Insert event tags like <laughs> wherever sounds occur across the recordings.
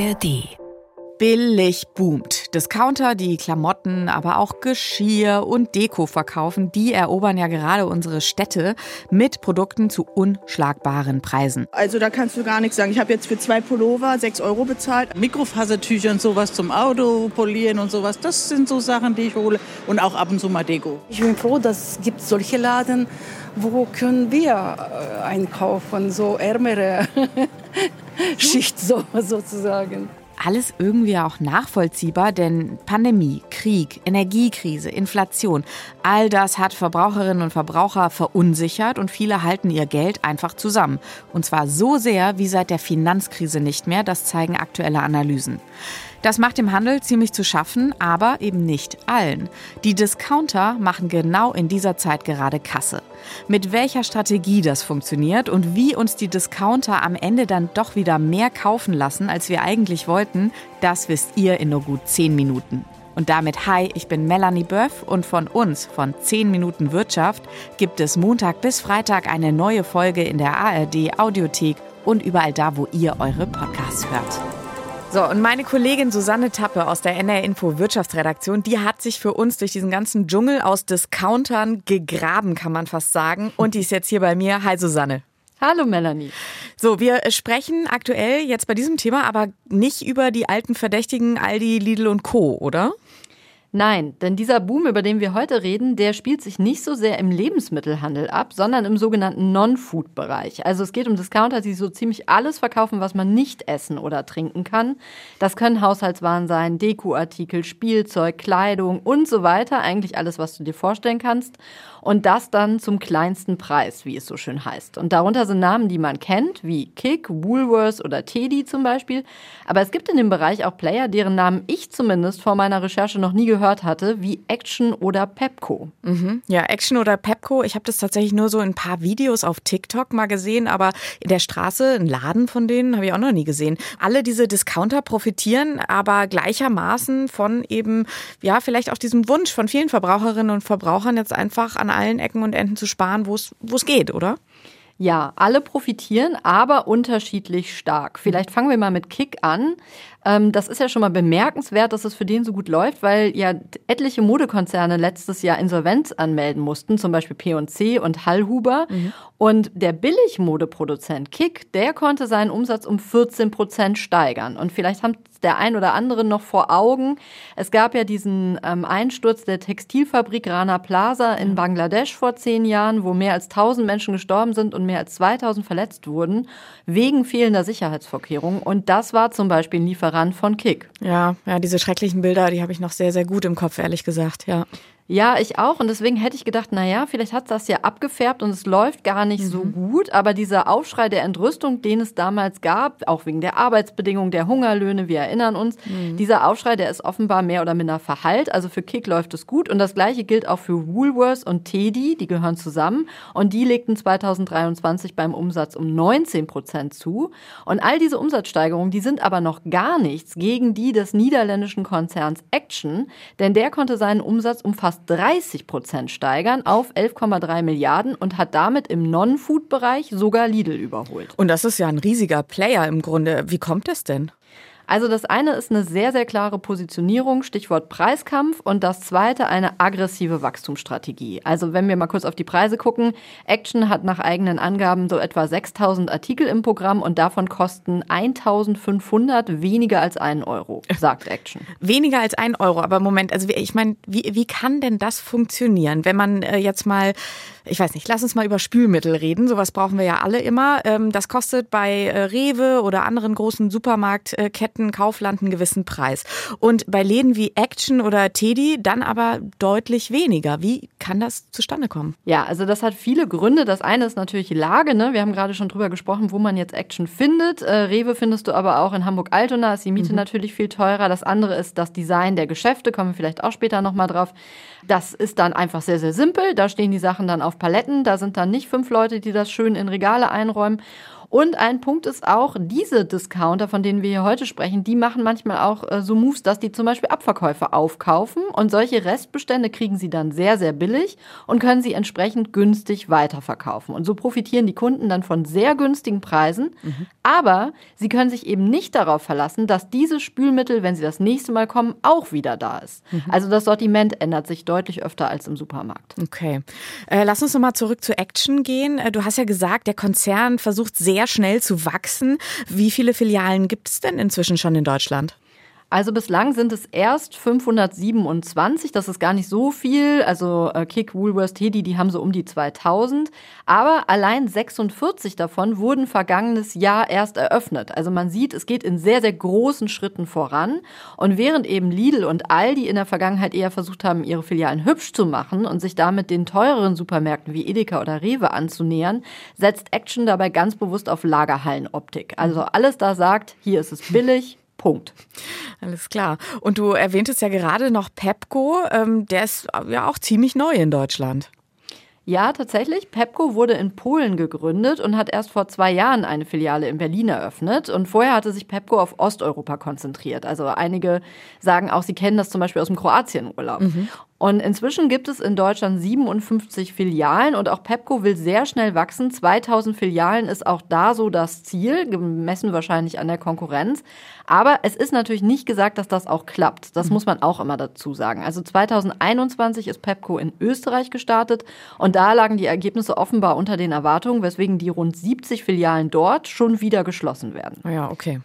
ARD billig boomt. Discounter, die Klamotten, aber auch Geschirr und Deko verkaufen, die erobern ja gerade unsere Städte mit Produkten zu unschlagbaren Preisen. Also da kannst du gar nichts sagen. Ich habe jetzt für zwei Pullover sechs Euro bezahlt. Mikrofasertücher und sowas zum Auto polieren und sowas, das sind so Sachen, die ich hole. Und auch ab und zu mal Deko. Ich bin froh, dass es gibt solche Laden, wo können wir äh, einkaufen, so ärmere <laughs> Schicht so, sozusagen alles irgendwie auch nachvollziehbar, denn Pandemie, Krieg, Energiekrise, Inflation, all das hat Verbraucherinnen und Verbraucher verunsichert und viele halten ihr Geld einfach zusammen. Und zwar so sehr wie seit der Finanzkrise nicht mehr, das zeigen aktuelle Analysen. Das macht dem Handel ziemlich zu schaffen, aber eben nicht allen. Die Discounter machen genau in dieser Zeit gerade Kasse. Mit welcher Strategie das funktioniert und wie uns die Discounter am Ende dann doch wieder mehr kaufen lassen, als wir eigentlich wollten, das wisst ihr in nur gut 10 Minuten. Und damit hi, ich bin Melanie Böff und von uns, von 10 Minuten Wirtschaft, gibt es Montag bis Freitag eine neue Folge in der ARD Audiothek und überall da, wo ihr eure Podcasts hört. So, und meine Kollegin Susanne Tappe aus der NR Info Wirtschaftsredaktion, die hat sich für uns durch diesen ganzen Dschungel aus Discountern gegraben, kann man fast sagen. Und die ist jetzt hier bei mir. Hi Susanne. Hallo Melanie. So, wir sprechen aktuell jetzt bei diesem Thema aber nicht über die alten Verdächtigen Aldi, Lidl und Co., oder? Nein, denn dieser Boom, über den wir heute reden, der spielt sich nicht so sehr im Lebensmittelhandel ab, sondern im sogenannten Non-Food-Bereich. Also es geht um Discounter, die so ziemlich alles verkaufen, was man nicht essen oder trinken kann. Das können Haushaltswaren sein, Dekoartikel, Spielzeug, Kleidung und so weiter. Eigentlich alles, was du dir vorstellen kannst. Und das dann zum kleinsten Preis, wie es so schön heißt. Und darunter sind Namen, die man kennt, wie Kick, Woolworths oder Teddy zum Beispiel. Aber es gibt in dem Bereich auch Player, deren Namen ich zumindest vor meiner Recherche noch nie gehört hatte, wie Action oder Pepco. Mhm. Ja, Action oder Pepco. Ich habe das tatsächlich nur so in ein paar Videos auf TikTok mal gesehen, aber in der Straße, ein Laden von denen, habe ich auch noch nie gesehen. Alle diese Discounter profitieren aber gleichermaßen von eben, ja, vielleicht auch diesem Wunsch von vielen Verbraucherinnen und Verbrauchern jetzt einfach an allen Ecken und Enden zu sparen, wo es geht, oder? Ja, alle profitieren, aber unterschiedlich stark. Vielleicht fangen wir mal mit Kick an. Ähm, das ist ja schon mal bemerkenswert, dass es für den so gut läuft, weil ja etliche Modekonzerne letztes Jahr Insolvenz anmelden mussten, zum Beispiel P&C und Hallhuber. Mhm. Und der Billigmodeproduzent Kick, der konnte seinen Umsatz um 14 Prozent steigern. Und vielleicht haben der ein oder andere noch vor Augen. Es gab ja diesen ähm, Einsturz der Textilfabrik Rana Plaza in Bangladesch vor zehn Jahren, wo mehr als 1000 Menschen gestorben sind und mehr als 2000 verletzt wurden, wegen fehlender Sicherheitsvorkehrungen. Und das war zum Beispiel ein Lieferant von Kick. Ja, ja, diese schrecklichen Bilder, die habe ich noch sehr, sehr gut im Kopf, ehrlich gesagt, ja. Ja, ich auch. Und deswegen hätte ich gedacht, na ja, vielleicht hat das ja abgefärbt und es läuft gar nicht mhm. so gut. Aber dieser Aufschrei der Entrüstung, den es damals gab, auch wegen der Arbeitsbedingungen, der Hungerlöhne, wir erinnern uns, mhm. dieser Aufschrei, der ist offenbar mehr oder minder verhallt. Also für Kick läuft es gut. Und das Gleiche gilt auch für Woolworths und Teddy, die gehören zusammen. Und die legten 2023 beim Umsatz um 19 Prozent zu. Und all diese Umsatzsteigerungen, die sind aber noch gar nichts gegen die des niederländischen Konzerns Action. Denn der konnte seinen Umsatz um fast 30 Prozent steigern auf 11,3 Milliarden und hat damit im Non-Food-Bereich sogar Lidl überholt. Und das ist ja ein riesiger Player im Grunde. Wie kommt das denn? Also das eine ist eine sehr, sehr klare Positionierung, Stichwort Preiskampf, und das zweite eine aggressive Wachstumsstrategie. Also wenn wir mal kurz auf die Preise gucken, Action hat nach eigenen Angaben so etwa 6000 Artikel im Programm und davon kosten 1500 weniger als einen Euro, sagt Action. weniger als ein Euro, aber Moment, also ich meine, wie, wie kann denn das funktionieren, wenn man äh, jetzt mal ich weiß nicht, lass uns mal über Spülmittel reden. Sowas brauchen wir ja alle immer. Ähm, das kostet bei äh, Rewe oder anderen großen Supermarktketten, Kaufland einen gewissen Preis. Und bei Läden wie Action oder Teddy dann aber deutlich weniger. Wie kann das zustande kommen? Ja, also das hat viele Gründe. Das eine ist natürlich Lage. Ne? Wir haben gerade schon drüber gesprochen, wo man jetzt Action findet. Äh, Rewe findest du aber auch in Hamburg-Altona. Ist die Miete mhm. natürlich viel teurer. Das andere ist das Design der Geschäfte. Kommen wir vielleicht auch später nochmal drauf. Das ist dann einfach sehr, sehr simpel. Da stehen die Sachen dann auf Paletten. Da sind dann nicht fünf Leute, die das schön in Regale einräumen. Und ein Punkt ist auch, diese Discounter, von denen wir hier heute sprechen, die machen manchmal auch äh, so Moves, dass die zum Beispiel Abverkäufe aufkaufen und solche Restbestände kriegen sie dann sehr, sehr billig und können sie entsprechend günstig weiterverkaufen. Und so profitieren die Kunden dann von sehr günstigen Preisen. Mhm. Aber sie können sich eben nicht darauf verlassen, dass dieses Spülmittel, wenn sie das nächste Mal kommen, auch wieder da ist. Mhm. Also das Sortiment ändert sich deutlich öfter als im Supermarkt. Okay. Äh, lass uns nochmal zurück zu Action gehen. Äh, du hast ja gesagt, der Konzern versucht sehr schnell zu wachsen. Wie viele Filialen gibt es denn inzwischen schon in Deutschland? Also bislang sind es erst 527, das ist gar nicht so viel. Also äh, Kick, Woolworth, Teddy, die haben so um die 2000. Aber allein 46 davon wurden vergangenes Jahr erst eröffnet. Also man sieht, es geht in sehr, sehr großen Schritten voran. Und während eben Lidl und Aldi in der Vergangenheit eher versucht haben, ihre Filialen hübsch zu machen und sich damit den teureren Supermärkten wie Edeka oder Rewe anzunähern, setzt Action dabei ganz bewusst auf Lagerhallenoptik. Also alles da sagt, hier ist es billig, Punkt. Alles klar. Und du erwähntest ja gerade noch Pepco. Ähm, der ist ja auch ziemlich neu in Deutschland. Ja, tatsächlich. Pepco wurde in Polen gegründet und hat erst vor zwei Jahren eine Filiale in Berlin eröffnet. Und vorher hatte sich Pepco auf Osteuropa konzentriert. Also einige sagen auch, sie kennen das zum Beispiel aus dem Kroatienurlaub. Mhm. Und inzwischen gibt es in Deutschland 57 Filialen und auch Pepco will sehr schnell wachsen. 2000 Filialen ist auch da so das Ziel, gemessen wahrscheinlich an der Konkurrenz. Aber es ist natürlich nicht gesagt, dass das auch klappt. Das mhm. muss man auch immer dazu sagen. Also 2021 ist Pepco in Österreich gestartet und da lagen die Ergebnisse offenbar unter den Erwartungen, weswegen die rund 70 Filialen dort schon wieder geschlossen werden. Ja, okay.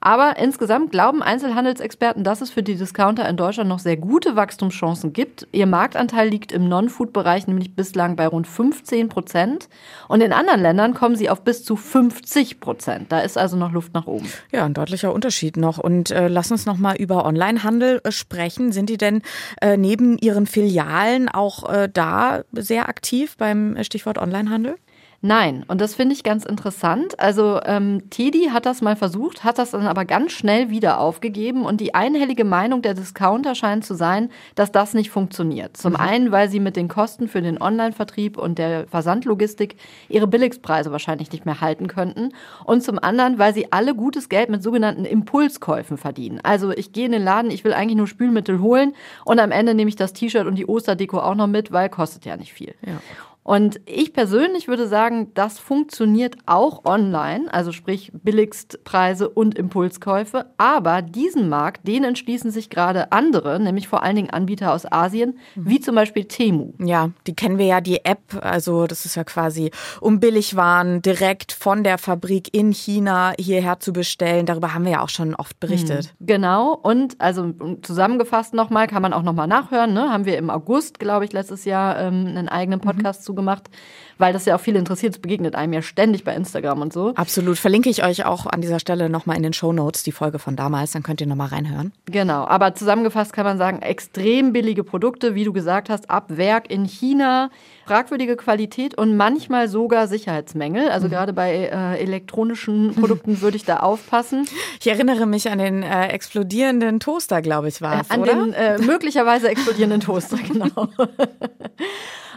Aber insgesamt glauben Einzelhandelsexperten, dass es für die Discounter in Deutschland noch sehr gute Wachstumschancen gibt. Ihr Marktanteil liegt im Non-Food-Bereich nämlich bislang bei rund 15 Prozent. Und in anderen Ländern kommen sie auf bis zu 50 Prozent. Da ist also noch Luft nach oben. Ja, ein deutlicher Unterschied noch. Und äh, lass uns noch mal über Onlinehandel äh, sprechen. Sind die denn äh, neben ihren Filialen auch äh, da sehr aktiv beim Stichwort Onlinehandel? Nein, und das finde ich ganz interessant. Also ähm, Teddy hat das mal versucht, hat das dann aber ganz schnell wieder aufgegeben und die einhellige Meinung der Discounter scheint zu sein, dass das nicht funktioniert. Zum mhm. einen, weil sie mit den Kosten für den Online-Vertrieb und der Versandlogistik ihre Billigpreise wahrscheinlich nicht mehr halten könnten und zum anderen, weil sie alle gutes Geld mit sogenannten Impulskäufen verdienen. Also ich gehe in den Laden, ich will eigentlich nur Spülmittel holen und am Ende nehme ich das T-Shirt und die Osterdeko auch noch mit, weil kostet ja nicht viel. Ja. Und ich persönlich würde sagen, das funktioniert auch online, also sprich Billigstpreise und Impulskäufe. Aber diesen Markt, den entschließen sich gerade andere, nämlich vor allen Dingen Anbieter aus Asien, wie zum Beispiel Temu. Ja, die kennen wir ja, die App. Also das ist ja quasi, um Billigwaren direkt von der Fabrik in China hierher zu bestellen. Darüber haben wir ja auch schon oft berichtet. Mhm. Genau. Und also zusammengefasst nochmal, kann man auch nochmal nachhören. Ne? Haben wir im August, glaube ich, letztes Jahr ähm, einen eigenen Podcast mhm. zu gemacht, weil das ja auch viel interessiert. Es begegnet einem ja ständig bei Instagram und so. Absolut. Verlinke ich euch auch an dieser Stelle nochmal in den Show Notes, die Folge von damals, dann könnt ihr nochmal reinhören. Genau. Aber zusammengefasst kann man sagen, extrem billige Produkte, wie du gesagt hast, ab Werk in China, fragwürdige Qualität und manchmal sogar Sicherheitsmängel. Also mhm. gerade bei äh, elektronischen Produkten <laughs> würde ich da aufpassen. Ich erinnere mich an den äh, explodierenden Toaster, glaube ich, war es, äh, An oder? den äh, möglicherweise explodierenden <laughs> Toaster, genau. <laughs>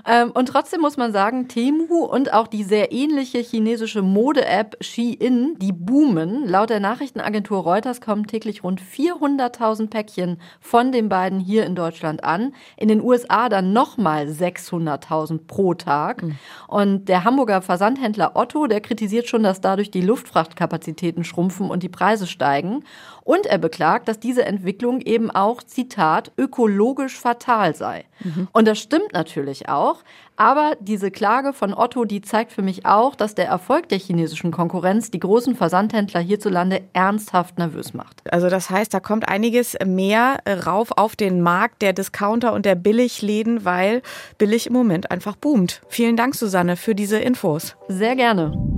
Ähm, und trotzdem muss man sagen, Temu und auch die sehr ähnliche chinesische Mode-App Shein, die boomen. Laut der Nachrichtenagentur Reuters kommen täglich rund 400.000 Päckchen von den beiden hier in Deutschland an. In den USA dann nochmal 600.000 pro Tag. Mhm. Und der Hamburger Versandhändler Otto, der kritisiert schon, dass dadurch die Luftfrachtkapazitäten schrumpfen und die Preise steigen. Und er beklagt, dass diese Entwicklung eben auch, Zitat, ökologisch fatal sei. Mhm. Und das stimmt natürlich auch. Aber diese Klage von Otto, die zeigt für mich auch, dass der Erfolg der chinesischen Konkurrenz die großen Versandhändler hierzulande ernsthaft nervös macht. Also das heißt, da kommt einiges mehr rauf auf den Markt der Discounter und der Billigläden, weil billig im Moment einfach boomt. Vielen Dank, Susanne, für diese Infos. Sehr gerne.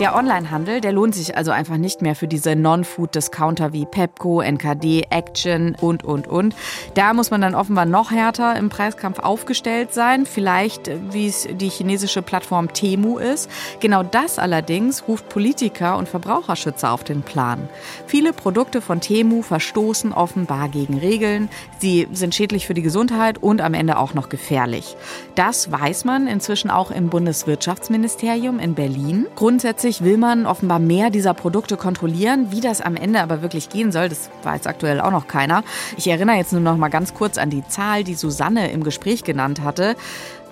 Der Onlinehandel, der lohnt sich also einfach nicht mehr für diese Non-Food-Discounter wie Pepco, NKD, Action und, und, und. Da muss man dann offenbar noch härter im Preiskampf aufgestellt sein. Vielleicht, wie es die chinesische Plattform Temu ist. Genau das allerdings ruft Politiker und Verbraucherschützer auf den Plan. Viele Produkte von Temu verstoßen offenbar gegen Regeln. Sie sind schädlich für die Gesundheit und am Ende auch noch gefährlich. Das weiß man inzwischen auch im Bundeswirtschaftsministerium in Berlin. Grundsätzlich Gleichzeitig will man offenbar mehr dieser Produkte kontrollieren. Wie das am Ende aber wirklich gehen soll, das weiß aktuell auch noch keiner. Ich erinnere jetzt nur noch mal ganz kurz an die Zahl, die Susanne im Gespräch genannt hatte.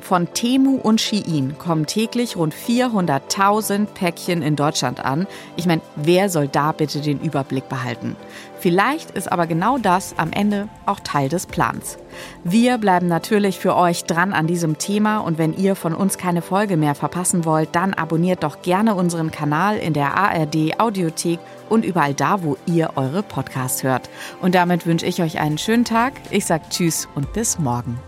Von Temu und Shein kommen täglich rund 400.000 Päckchen in Deutschland an. Ich meine, wer soll da bitte den Überblick behalten? Vielleicht ist aber genau das am Ende auch Teil des Plans. Wir bleiben natürlich für euch dran an diesem Thema und wenn ihr von uns keine Folge mehr verpassen wollt, dann abonniert doch gerne unseren Kanal in der ARD Audiothek und überall da, wo ihr eure Podcasts hört. Und damit wünsche ich euch einen schönen Tag. Ich sage Tschüss und bis morgen.